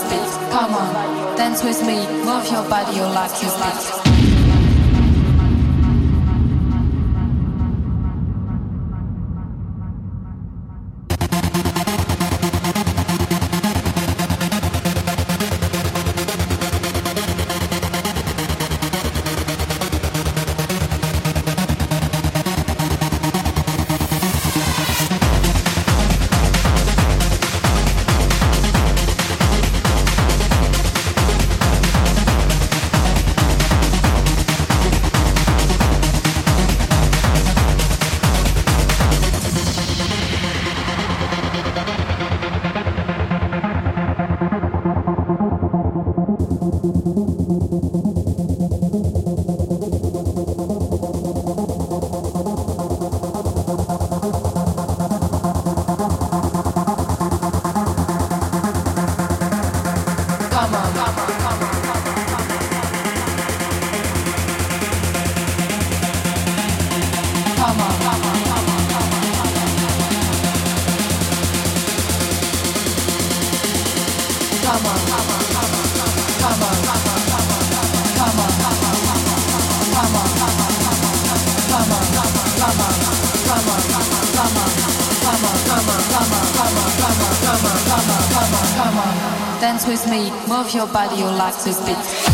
you. Come on, dance with me, move your body, you like to move your body, you like to beat.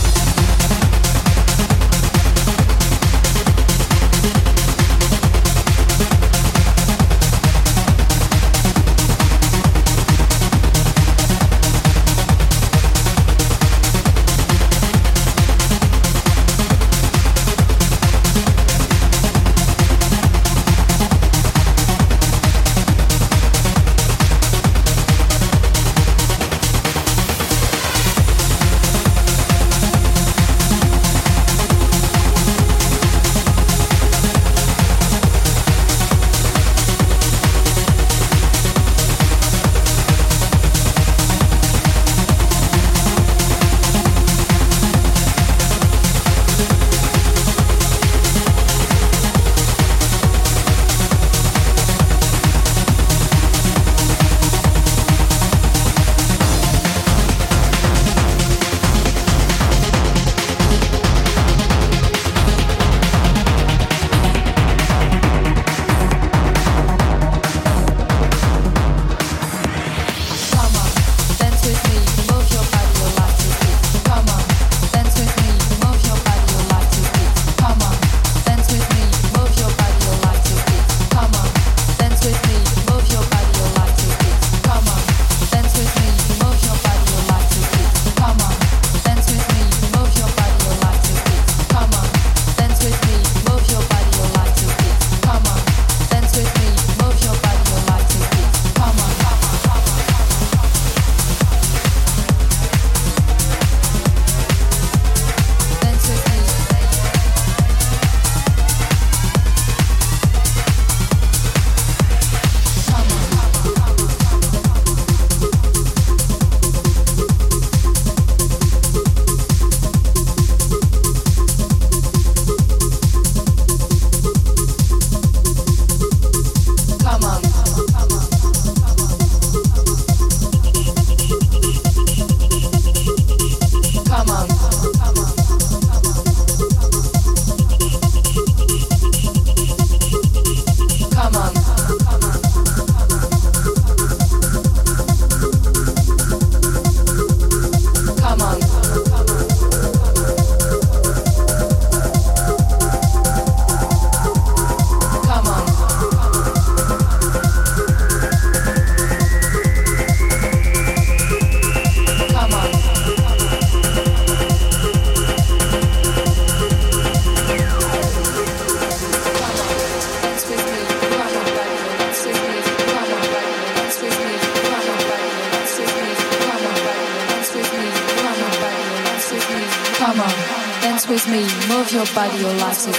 body or life.